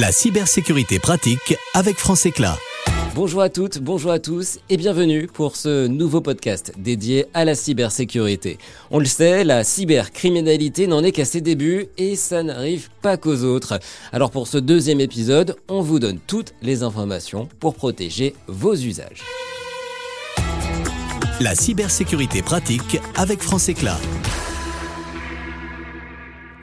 La cybersécurité pratique avec France Éclat. Bonjour à toutes, bonjour à tous et bienvenue pour ce nouveau podcast dédié à la cybersécurité. On le sait, la cybercriminalité n'en est qu'à ses débuts et ça n'arrive pas qu'aux autres. Alors pour ce deuxième épisode, on vous donne toutes les informations pour protéger vos usages. La cybersécurité pratique avec France Éclat.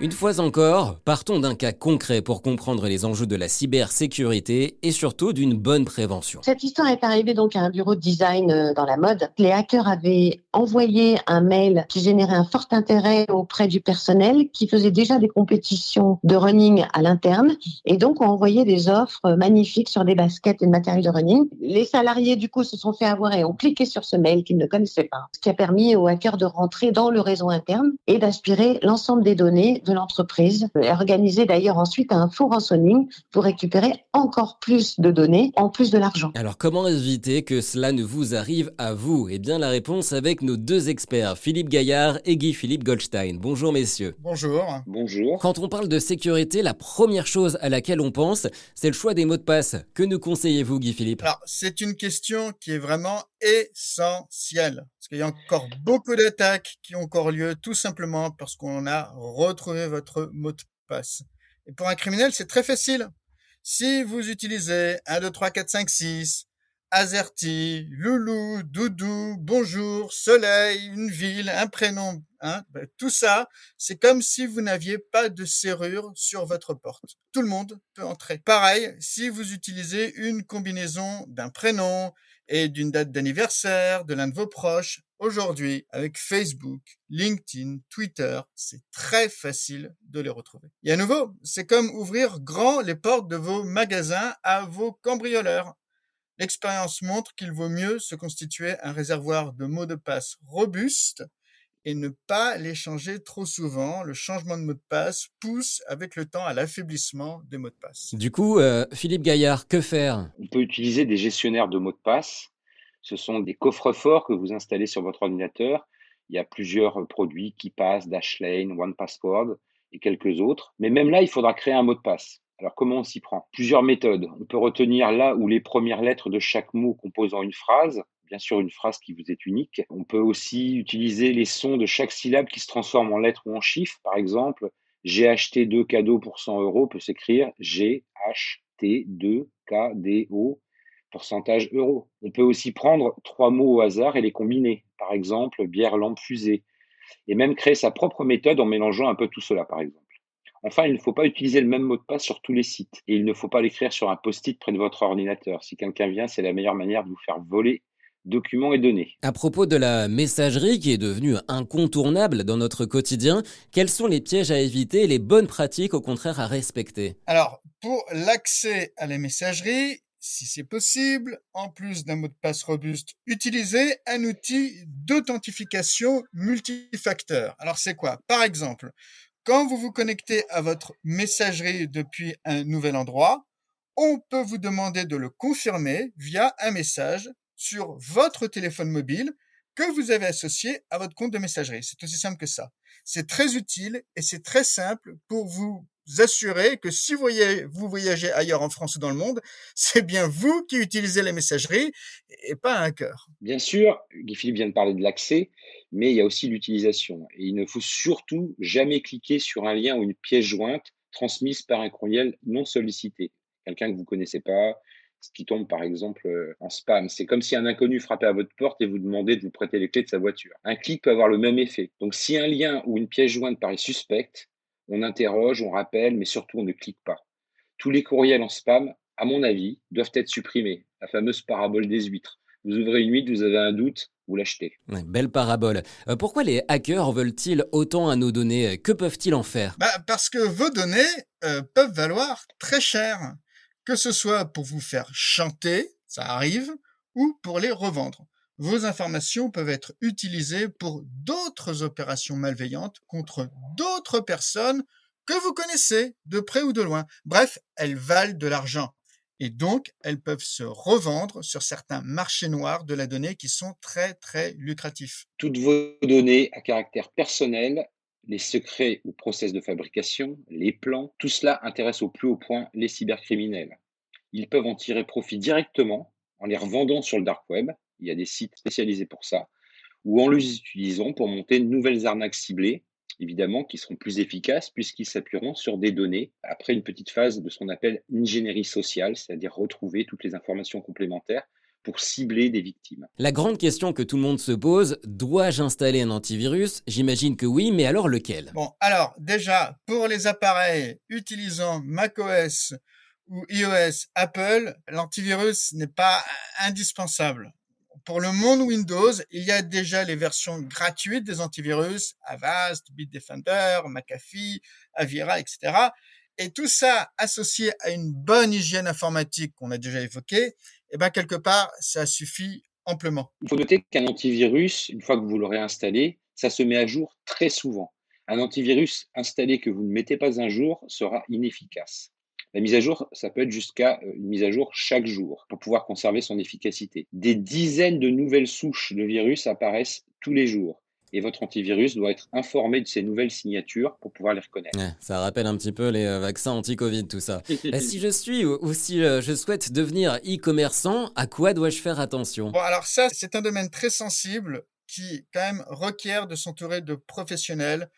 Une fois encore, partons d'un cas concret pour comprendre les enjeux de la cybersécurité et surtout d'une bonne prévention. Cette histoire est arrivée donc à un bureau de design euh, dans la mode. Les hackers avaient envoyé un mail qui générait un fort intérêt auprès du personnel qui faisait déjà des compétitions de running à l'interne et donc ont envoyé des offres magnifiques sur des baskets et de matériel de running. Les salariés du coup se sont fait avoir et ont cliqué sur ce mail qu'ils ne connaissaient pas, ce qui a permis aux hackers de rentrer dans le réseau interne et d'aspirer l'ensemble des données de l'entreprise et organiser d'ailleurs ensuite un faux rançonning pour récupérer encore plus de données en plus de l'argent. Alors comment éviter que cela ne vous arrive à vous? Eh bien la réponse avec nos deux experts, Philippe Gaillard et Guy-Philippe Goldstein. Bonjour messieurs. Bonjour. Bonjour. Quand on parle de sécurité, la première chose à laquelle on pense, c'est le choix des mots de passe. Que nous conseillez-vous Guy-Philippe Alors c'est une question qui est vraiment essentielle. Parce qu'il y a encore beaucoup d'attaques qui ont encore lieu tout simplement parce qu'on a retrouvé votre mot de passe. Et pour un criminel, c'est très facile. Si vous utilisez 1, 2, 3, 4, 5, 6, Azerty, Loulou, Doudou, Bonjour, Soleil, une ville, un prénom, hein, ben, tout ça, c'est comme si vous n'aviez pas de serrure sur votre porte. Tout le monde peut entrer. Pareil, si vous utilisez une combinaison d'un prénom, et d'une date d'anniversaire de l'un de vos proches. Aujourd'hui, avec Facebook, LinkedIn, Twitter, c'est très facile de les retrouver. Et à nouveau, c'est comme ouvrir grand les portes de vos magasins à vos cambrioleurs. L'expérience montre qu'il vaut mieux se constituer un réservoir de mots de passe robuste et ne pas les changer trop souvent. Le changement de mot de passe pousse avec le temps à l'affaiblissement des mots de passe. Du coup, euh, Philippe Gaillard, que faire? On peut utiliser des gestionnaires de mots de passe. Ce sont des coffres-forts que vous installez sur votre ordinateur. Il y a plusieurs produits qui passent, Dashlane, OnePassword et quelques autres. Mais même là, il faudra créer un mot de passe. Alors comment on s'y prend? Plusieurs méthodes. On peut retenir là où les premières lettres de chaque mot composant une phrase bien sûr une phrase qui vous est unique. On peut aussi utiliser les sons de chaque syllabe qui se transforment en lettres ou en chiffres. Par exemple, j'ai acheté deux cadeaux pour 100 euros peut s'écrire j'ai acheté deux KDO pourcentage euros. On peut aussi prendre trois mots au hasard et les combiner. Par exemple, bière, lampe, fusée. Et même créer sa propre méthode en mélangeant un peu tout cela, par exemple. Enfin, il ne faut pas utiliser le même mot de passe sur tous les sites et il ne faut pas l'écrire sur un post-it près de votre ordinateur. Si quelqu'un vient, c'est la meilleure manière de vous faire voler documents et données. À propos de la messagerie qui est devenue incontournable dans notre quotidien, quels sont les pièges à éviter et les bonnes pratiques au contraire à respecter? Alors, pour l'accès à la messagerie, si c'est possible, en plus d'un mot de passe robuste, utilisez un outil d'authentification multifacteur. Alors c'est quoi? Par exemple, quand vous vous connectez à votre messagerie depuis un nouvel endroit, on peut vous demander de le confirmer via un message sur votre téléphone mobile que vous avez associé à votre compte de messagerie. C'est aussi simple que ça. C'est très utile et c'est très simple pour vous assurer que si vous voyagez, ailleurs en France ou dans le monde, c'est bien vous qui utilisez la messagerie et pas un cœur. Bien sûr, Guy Philippe vient de parler de l'accès, mais il y a aussi l'utilisation. Il ne faut surtout jamais cliquer sur un lien ou une pièce jointe transmise par un courriel non sollicité. Quelqu'un que vous connaissez pas, ce qui tombe par exemple en spam. C'est comme si un inconnu frappait à votre porte et vous demandait de vous prêter les clés de sa voiture. Un clic peut avoir le même effet. Donc si un lien ou une pièce jointe paraît suspecte, on interroge, on rappelle, mais surtout on ne clique pas. Tous les courriels en spam, à mon avis, doivent être supprimés. La fameuse parabole des huîtres. Vous ouvrez une huître, vous avez un doute, vous l'achetez. belle parabole. Euh, pourquoi les hackers veulent-ils autant à nos données? Que peuvent-ils en faire? Bah, Parce que vos données euh, peuvent valoir très cher que ce soit pour vous faire chanter, ça arrive, ou pour les revendre. Vos informations peuvent être utilisées pour d'autres opérations malveillantes contre d'autres personnes que vous connaissez de près ou de loin. Bref, elles valent de l'argent. Et donc, elles peuvent se revendre sur certains marchés noirs de la donnée qui sont très, très lucratifs. Toutes vos données à caractère personnel les secrets ou process de fabrication, les plans, tout cela intéresse au plus haut point les cybercriminels. Ils peuvent en tirer profit directement en les revendant sur le dark web, il y a des sites spécialisés pour ça, ou en les utilisant pour monter de nouvelles arnaques ciblées, évidemment, qui seront plus efficaces puisqu'ils s'appuieront sur des données après une petite phase de ce qu'on appelle ingénierie sociale, c'est-à-dire retrouver toutes les informations complémentaires pour cibler des victimes. La grande question que tout le monde se pose, dois-je installer un antivirus? J'imagine que oui, mais alors lequel? Bon, alors déjà, pour les appareils utilisant macOS ou iOS Apple, l'antivirus n'est pas indispensable. Pour le monde Windows, il y a déjà les versions gratuites des antivirus, Avast, Bitdefender, McAfee, Avira, etc. Et tout ça associé à une bonne hygiène informatique qu'on a déjà évoquée, eh ben quelque part, ça suffit amplement. Il faut noter qu'un antivirus, une fois que vous l'aurez installé, ça se met à jour très souvent. Un antivirus installé que vous ne mettez pas un jour sera inefficace. La mise à jour, ça peut être jusqu'à euh, une mise à jour chaque jour pour pouvoir conserver son efficacité. Des dizaines de nouvelles souches de virus apparaissent tous les jours et votre antivirus doit être informé de ces nouvelles signatures pour pouvoir les reconnaître. ça rappelle un petit peu les euh, vaccins anti-Covid, tout ça. si je suis ou si euh, je souhaite devenir e-commerçant, à quoi dois-je faire attention? Bon, alors ça, c'est un domaine très sensible qui quand même requiert de s'entourer de professionnels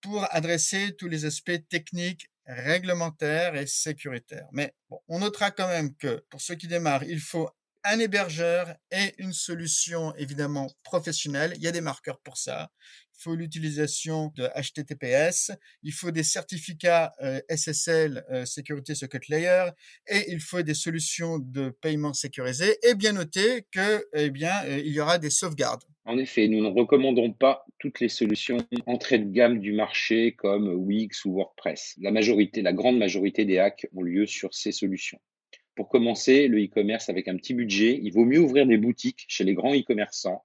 pour adresser tous les aspects techniques réglementaires et sécuritaires. Mais on notera quand même que pour ceux qui démarrent, il faut un hébergeur et une solution évidemment professionnelle. Il y a des marqueurs pour ça. Il faut l'utilisation de HTTPS, il faut des certificats euh, SSL euh, Security Secret Layer et il faut des solutions de paiement sécurisées et bien noter que eh bien euh, il y aura des sauvegardes. En effet, nous ne recommandons pas toutes les solutions entrée de gamme du marché comme Wix ou WordPress. La majorité, la grande majorité des hacks ont lieu sur ces solutions. Pour commencer le e-commerce avec un petit budget, il vaut mieux ouvrir des boutiques chez les grands e-commerçants,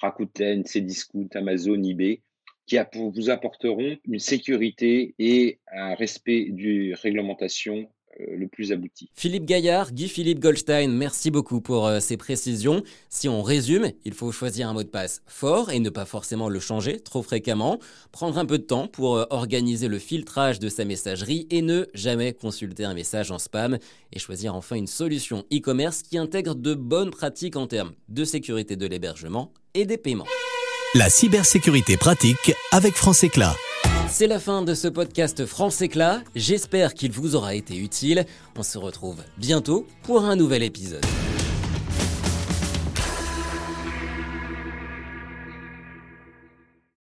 Rakuten, Cdiscount, Amazon, eBay, qui vous apporteront une sécurité et un respect du réglementation euh, le plus abouti. Philippe Gaillard, Guy-Philippe Goldstein, merci beaucoup pour euh, ces précisions. Si on résume, il faut choisir un mot de passe fort et ne pas forcément le changer trop fréquemment, prendre un peu de temps pour euh, organiser le filtrage de sa messagerie et ne jamais consulter un message en spam et choisir enfin une solution e-commerce qui intègre de bonnes pratiques en termes de sécurité de l'hébergement et des paiements. La cybersécurité pratique avec France Éclat. C'est la fin de ce podcast France Éclat. J'espère qu'il vous aura été utile. On se retrouve bientôt pour un nouvel épisode.